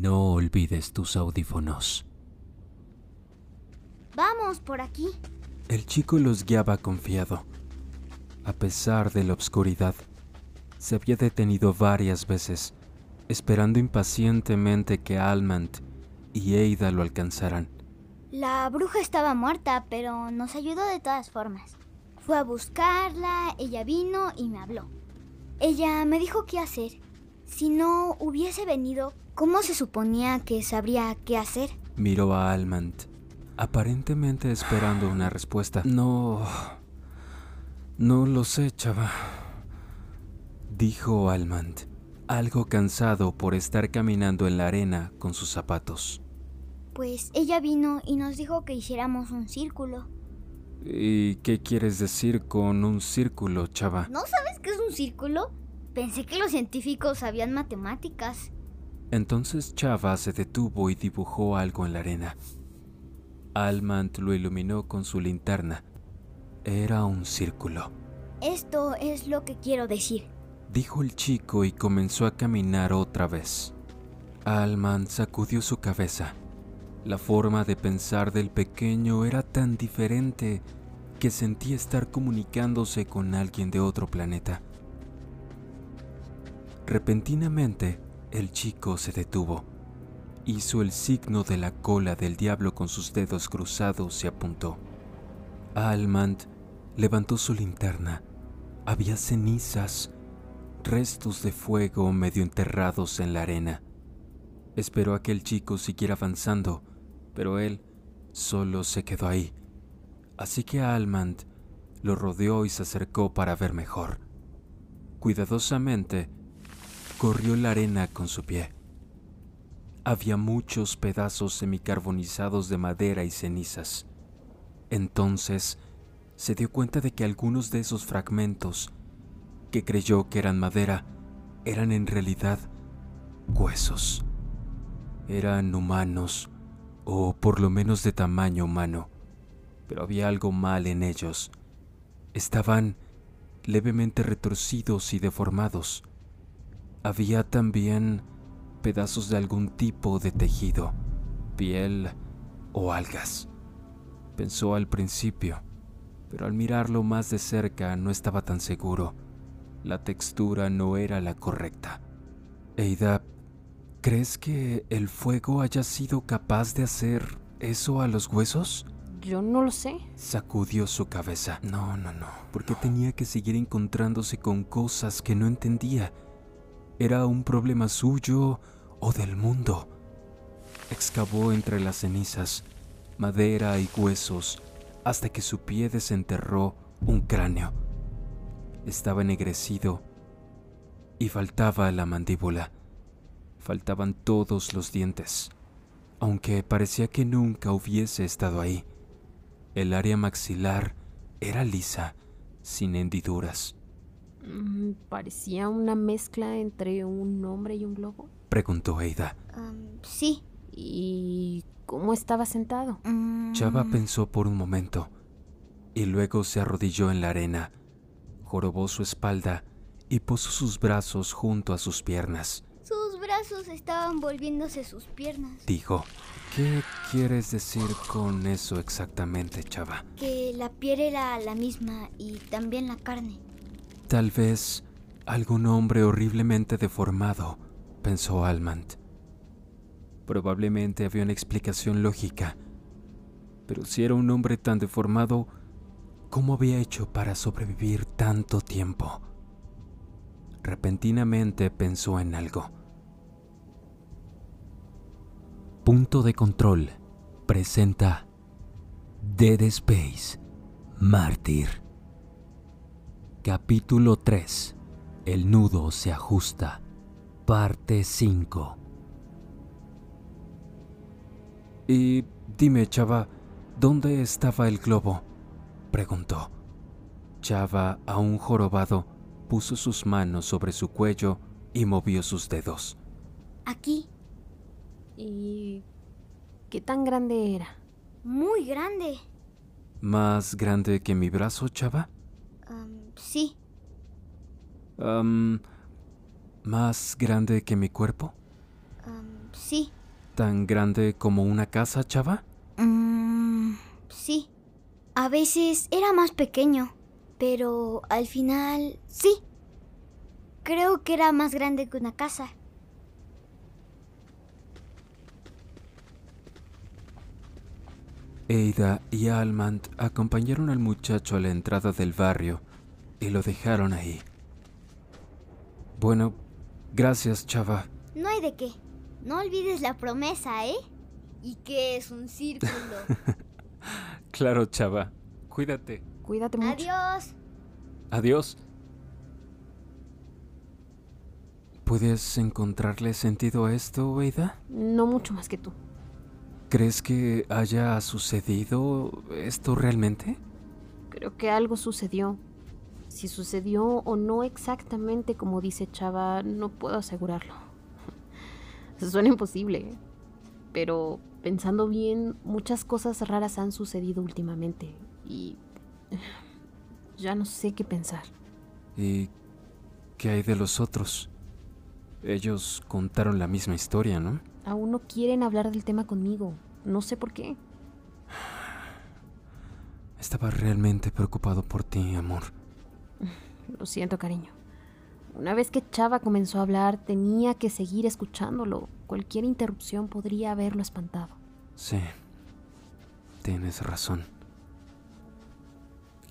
No olvides tus audífonos. Vamos por aquí. El chico los guiaba confiado. A pesar de la oscuridad, se había detenido varias veces, esperando impacientemente que Almant y Eida lo alcanzaran. La bruja estaba muerta, pero nos ayudó de todas formas. Fue a buscarla, ella vino y me habló. Ella me dijo qué hacer. Si no hubiese venido, ¿cómo se suponía que sabría qué hacer? Miró a Almant, aparentemente esperando una respuesta. No... No lo sé, chava. Dijo Almant, algo cansado por estar caminando en la arena con sus zapatos. Pues ella vino y nos dijo que hiciéramos un círculo. ¿Y qué quieres decir con un círculo, chava? ¿No sabes qué es un círculo? Pensé que los científicos sabían matemáticas. Entonces Chava se detuvo y dibujó algo en la arena. Almant lo iluminó con su linterna. Era un círculo. Esto es lo que quiero decir, dijo el chico y comenzó a caminar otra vez. Almant sacudió su cabeza. La forma de pensar del pequeño era tan diferente que sentía estar comunicándose con alguien de otro planeta. Repentinamente, el chico se detuvo. Hizo el signo de la cola del diablo con sus dedos cruzados y apuntó. Almand levantó su linterna. Había cenizas, restos de fuego medio enterrados en la arena. Esperó a que el chico siguiera avanzando pero él solo se quedó ahí. Así que Almand lo rodeó y se acercó para ver mejor. Cuidadosamente, corrió la arena con su pie. Había muchos pedazos semicarbonizados de madera y cenizas. Entonces se dio cuenta de que algunos de esos fragmentos, que creyó que eran madera, eran en realidad huesos. Eran humanos o por lo menos de tamaño humano, pero había algo mal en ellos. Estaban levemente retorcidos y deformados. Había también pedazos de algún tipo de tejido, piel o algas. Pensó al principio, pero al mirarlo más de cerca no estaba tan seguro. La textura no era la correcta. Eida ¿Crees que el fuego haya sido capaz de hacer eso a los huesos? Yo no lo sé. Sacudió su cabeza. No, no, no. Porque tenía que seguir encontrándose con cosas que no entendía. ¿Era un problema suyo o del mundo? Excavó entre las cenizas, madera y huesos, hasta que su pie desenterró un cráneo. Estaba ennegrecido y faltaba la mandíbula faltaban todos los dientes, aunque parecía que nunca hubiese estado ahí. El área maxilar era lisa, sin hendiduras. Mm, parecía una mezcla entre un hombre y un globo. Preguntó Eida. sí. ¿Y cómo estaba sentado? Mm. Chava pensó por un momento y luego se arrodilló en la arena, jorobó su espalda y puso sus brazos junto a sus piernas brazos estaban volviéndose sus piernas. Dijo, ¿qué quieres decir con eso exactamente, chava? Que la piel era la misma y también la carne. Tal vez algún hombre horriblemente deformado, pensó Almant. Probablemente había una explicación lógica. Pero si era un hombre tan deformado, ¿cómo había hecho para sobrevivir tanto tiempo? Repentinamente pensó en algo. Punto de Control presenta Dead Space Mártir. Capítulo 3. El nudo se ajusta. Parte 5. Y dime, Chava, ¿dónde estaba el globo? preguntó. Chava, aún jorobado, puso sus manos sobre su cuello y movió sus dedos. Aquí, ¿Y qué tan grande era? Muy grande. ¿Más grande que mi brazo, chava? Sí. ¿Más grande que mi cuerpo? sí. ¿Tan grande como una casa, chava? Mm, sí. A veces era más pequeño, pero al final sí. Creo que era más grande que una casa. Eida y Almand acompañaron al muchacho a la entrada del barrio y lo dejaron ahí. Bueno, gracias, chava. No hay de qué. No olvides la promesa, ¿eh? ¿Y qué es un círculo? Claro, chava. Cuídate. Cuídate mucho. Adiós. Adiós. ¿Puedes encontrarle sentido a esto, Eida? No mucho más que tú. ¿Crees que haya sucedido esto realmente? Creo que algo sucedió. Si sucedió o no exactamente como dice Chava, no puedo asegurarlo. Suena imposible, pero pensando bien, muchas cosas raras han sucedido últimamente y ya no sé qué pensar. ¿Y qué hay de los otros? Ellos contaron la misma historia, ¿no? Aún no quieren hablar del tema conmigo. No sé por qué. Estaba realmente preocupado por ti, amor. Lo siento, cariño. Una vez que Chava comenzó a hablar, tenía que seguir escuchándolo. Cualquier interrupción podría haberlo espantado. Sí, tienes razón.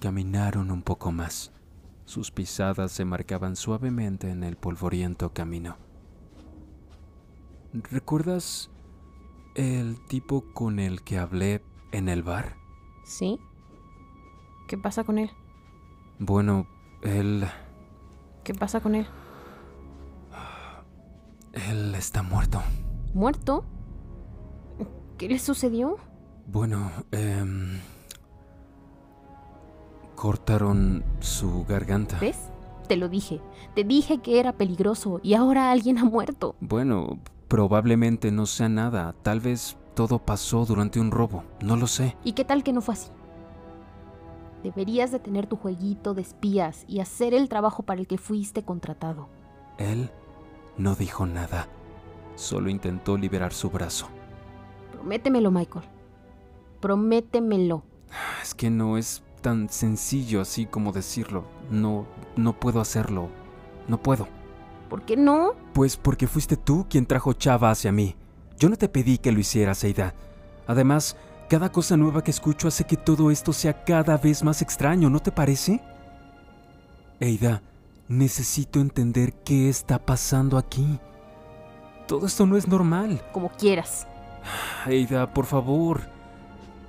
Caminaron un poco más. Sus pisadas se marcaban suavemente en el polvoriento camino. ¿Recuerdas el tipo con el que hablé en el bar? ¿Sí? ¿Qué pasa con él? Bueno, él... ¿Qué pasa con él? Él está muerto. ¿Muerto? ¿Qué le sucedió? Bueno, em, cortaron su garganta. ¿Ves? Te lo dije. Te dije que era peligroso y ahora alguien ha muerto. Bueno, probablemente no sea nada. Tal vez todo pasó durante un robo. No lo sé. ¿Y qué tal que no fue así? Deberías de tener tu jueguito de espías y hacer el trabajo para el que fuiste contratado. Él no dijo nada. Solo intentó liberar su brazo. Prométemelo, Michael. Prométemelo. Es que no es tan sencillo así como decirlo. No, no puedo hacerlo. No puedo. ¿Por qué no? Pues porque fuiste tú quien trajo Chava hacia mí. Yo no te pedí que lo hicieras, Eida. Además, cada cosa nueva que escucho hace que todo esto sea cada vez más extraño, ¿no te parece? Eida, necesito entender qué está pasando aquí. Todo esto no es normal. Como quieras. Eida, por favor.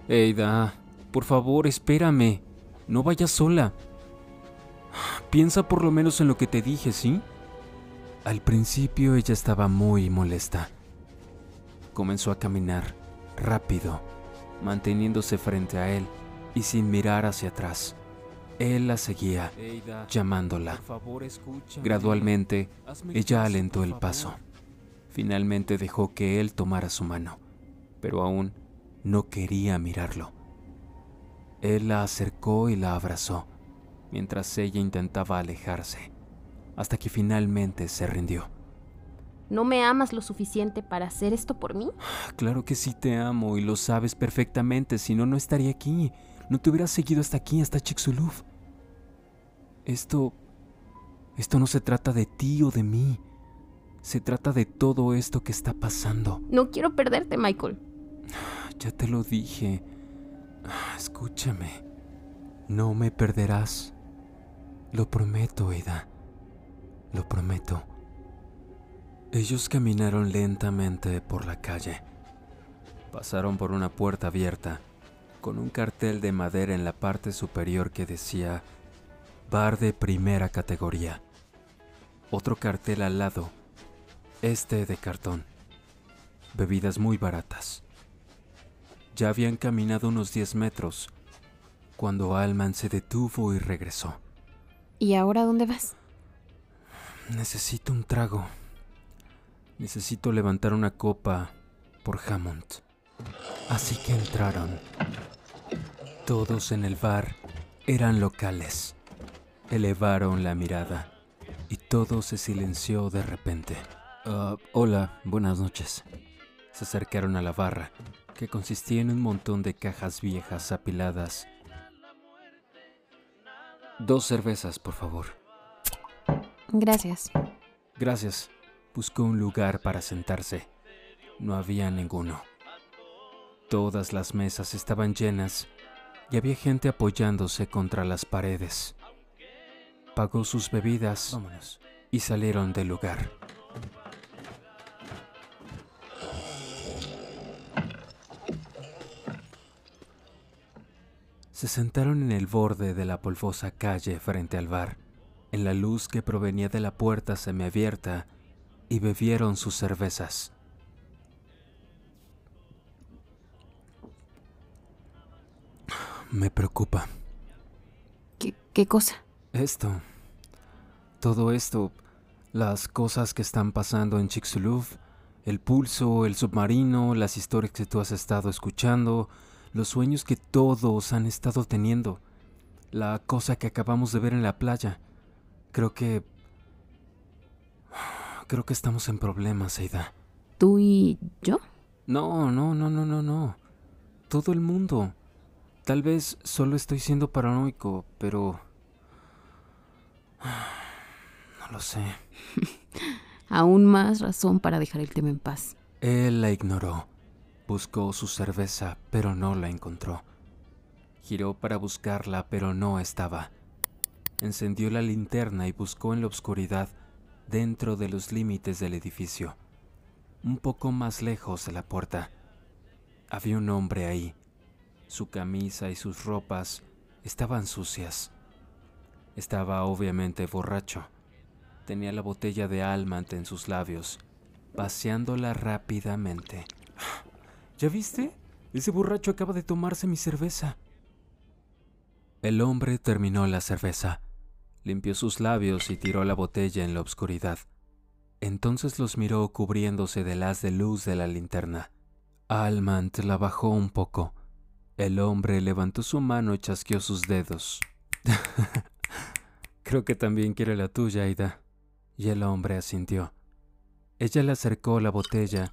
Eida, por favor, espérame. No vayas sola. Piensa por lo menos en lo que te dije, ¿sí? Al principio ella estaba muy molesta. Comenzó a caminar rápido, manteniéndose frente a él y sin mirar hacia atrás. Él la seguía, llamándola. Gradualmente, ella alentó el paso. Finalmente dejó que él tomara su mano, pero aún no quería mirarlo. Él la acercó y la abrazó, mientras ella intentaba alejarse, hasta que finalmente se rindió. ¿No me amas lo suficiente para hacer esto por mí? Claro que sí te amo y lo sabes perfectamente, si no, no estaría aquí. No te hubieras seguido hasta aquí, hasta Chicxulub. Esto... Esto no se trata de ti o de mí. Se trata de todo esto que está pasando. No quiero perderte, Michael. Ya te lo dije. Escúchame. No me perderás. Lo prometo, Eda. Lo prometo. Ellos caminaron lentamente por la calle. Pasaron por una puerta abierta, con un cartel de madera en la parte superior que decía Bar de primera categoría. Otro cartel al lado, este de cartón. Bebidas muy baratas. Ya habían caminado unos 10 metros cuando Alman se detuvo y regresó. ¿Y ahora dónde vas? Necesito un trago. Necesito levantar una copa por Hammond. Así que entraron. Todos en el bar eran locales. Elevaron la mirada y todo se silenció de repente. Ah, hola, buenas noches. Se acercaron a la barra, que consistía en un montón de cajas viejas apiladas. Dos cervezas, por favor. Gracias. Gracias. Buscó un lugar para sentarse. No había ninguno. Todas las mesas estaban llenas y había gente apoyándose contra las paredes. Pagó sus bebidas y salieron del lugar. Se sentaron en el borde de la polvosa calle frente al bar, en la luz que provenía de la puerta semiabierta, y bebieron sus cervezas. Me preocupa. ¿Qué, qué cosa? Esto. Todo esto. Las cosas que están pasando en Chicxulub. El pulso, el submarino, las historias que tú has estado escuchando, los sueños que todos han estado teniendo, la cosa que acabamos de ver en la playa. Creo que... Creo que estamos en problemas, Aida. ¿Tú y yo? No, no, no, no, no, no. Todo el mundo. Tal vez solo estoy siendo paranoico, pero... No lo sé. Aún más razón para dejar el tema en paz. Él la ignoró. Buscó su cerveza, pero no la encontró. Giró para buscarla, pero no estaba. Encendió la linterna y buscó en la oscuridad dentro de los límites del edificio, un poco más lejos de la puerta. Había un hombre ahí. Su camisa y sus ropas estaban sucias. Estaba obviamente borracho. Tenía la botella de Almant en sus labios, vaciándola rápidamente. ¿Ya viste? Ese borracho acaba de tomarse mi cerveza. El hombre terminó la cerveza, limpió sus labios y tiró la botella en la oscuridad. Entonces los miró cubriéndose del haz de luz de la linterna. Almant la bajó un poco. El hombre levantó su mano y chasqueó sus dedos. Creo que también quiere la tuya, Aida. Y el hombre asintió. Ella le acercó la botella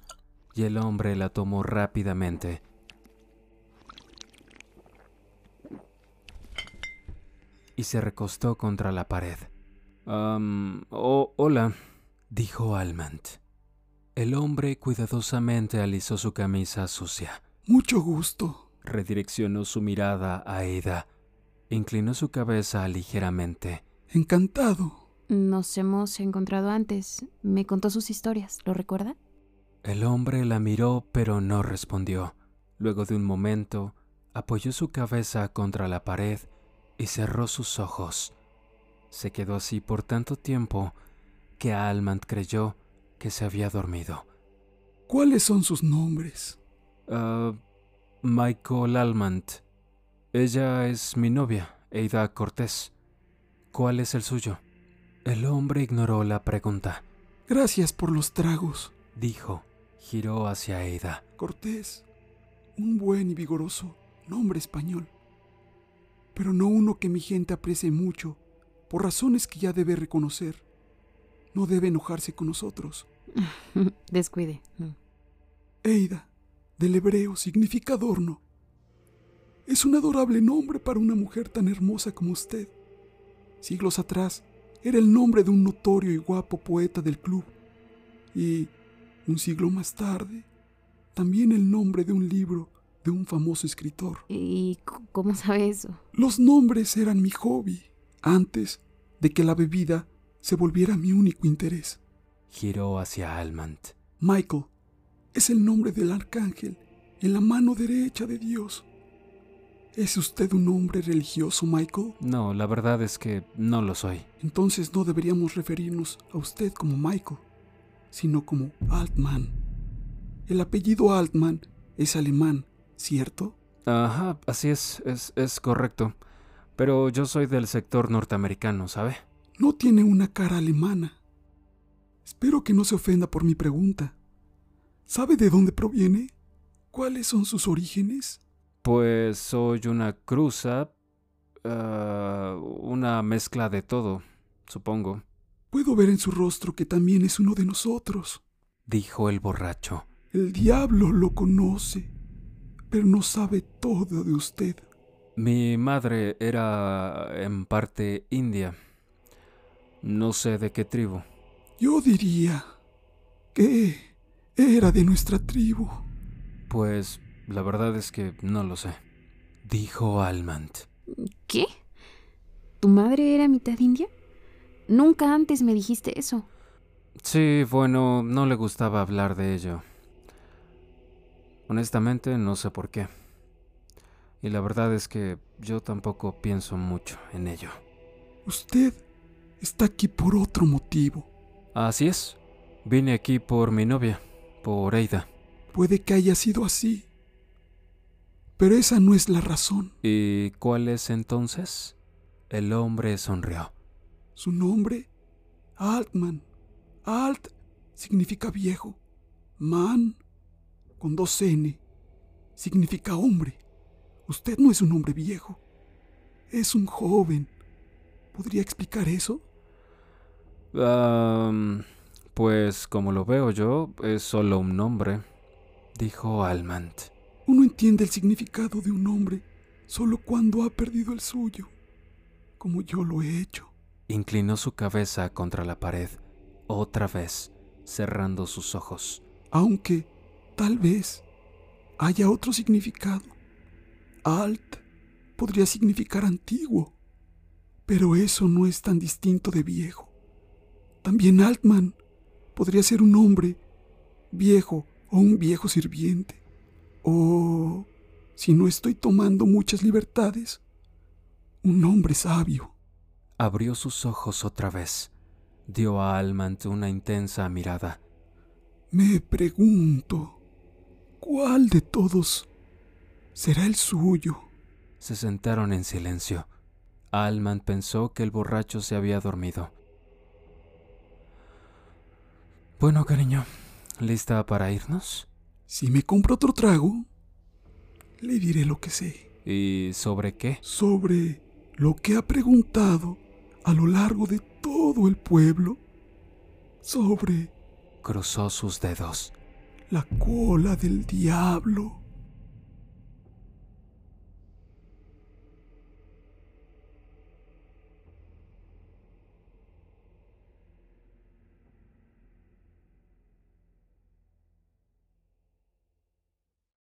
y el hombre la tomó rápidamente. Y se recostó contra la pared. Um, oh, hola, dijo Almant. El hombre cuidadosamente alisó su camisa sucia. Mucho gusto. Redireccionó su mirada a Ada. Inclinó su cabeza ligeramente. Encantado. Nos hemos encontrado antes. Me contó sus historias, ¿lo recuerda? El hombre la miró pero no respondió. Luego de un momento, apoyó su cabeza contra la pared y cerró sus ojos. Se quedó así por tanto tiempo que Almant creyó que se había dormido. ¿Cuáles son sus nombres? Uh, Michael Almant. Ella es mi novia, Ada Cortés. ¿Cuál es el suyo? El hombre ignoró la pregunta. Gracias por los tragos, dijo. Giró hacia Ada. Cortés, un buen y vigoroso nombre español, pero no uno que mi gente aprecie mucho, por razones que ya debe reconocer. No debe enojarse con nosotros. Descuide. Eida, del hebreo, significa adorno. Es un adorable nombre para una mujer tan hermosa como usted. Siglos atrás, era el nombre de un notorio y guapo poeta del club. Y, un siglo más tarde, también el nombre de un libro de un famoso escritor. ¿Y cómo sabe eso? Los nombres eran mi hobby, antes de que la bebida se volviera mi único interés. Giró hacia Almant. Michael es el nombre del arcángel en la mano derecha de Dios. ¿Es usted un hombre religioso, Michael? No, la verdad es que no lo soy. Entonces no deberíamos referirnos a usted como Michael, sino como Altman. El apellido Altman es alemán, ¿cierto? Ajá, así es, es, es correcto. Pero yo soy del sector norteamericano, ¿sabe? No tiene una cara alemana. Espero que no se ofenda por mi pregunta. ¿Sabe de dónde proviene? ¿Cuáles son sus orígenes? Pues soy una cruza, uh, una mezcla de todo, supongo. Puedo ver en su rostro que también es uno de nosotros, dijo el borracho. El diablo lo conoce, pero no sabe todo de usted. Mi madre era en parte india. No sé de qué tribu. Yo diría que era de nuestra tribu. Pues la verdad es que no lo sé. Dijo Almant. ¿Qué? ¿Tu madre era mitad india? Nunca antes me dijiste eso. Sí, bueno, no le gustaba hablar de ello. Honestamente, no sé por qué. Y la verdad es que yo tampoco pienso mucho en ello. Usted está aquí por otro motivo. Así es. Vine aquí por mi novia, por Eida. Puede que haya sido así. Pero esa no es la razón. ¿Y cuál es entonces? El hombre sonrió. Su nombre, Altman. Alt significa viejo. Man, con dos N, significa hombre. Usted no es un hombre viejo. Es un joven. ¿Podría explicar eso? Um, pues como lo veo yo, es solo un nombre, dijo Almant. Uno entiende el significado de un nombre solo cuando ha perdido el suyo, como yo lo he hecho. Inclinó su cabeza contra la pared, otra vez, cerrando sus ojos. Aunque, tal vez, haya otro significado. Alt podría significar antiguo, pero eso no es tan distinto de viejo. También Altman podría ser un hombre viejo o un viejo sirviente. O, si no estoy tomando muchas libertades, un hombre sabio. Abrió sus ojos otra vez. Dio a Almant una intensa mirada. Me pregunto, ¿cuál de todos será el suyo? Se sentaron en silencio. Almant pensó que el borracho se había dormido. Bueno, cariño, ¿lista para irnos? Si me compro otro trago, le diré lo que sé. ¿Y sobre qué? Sobre lo que ha preguntado a lo largo de todo el pueblo. Sobre Cruzó sus dedos. La cola del diablo.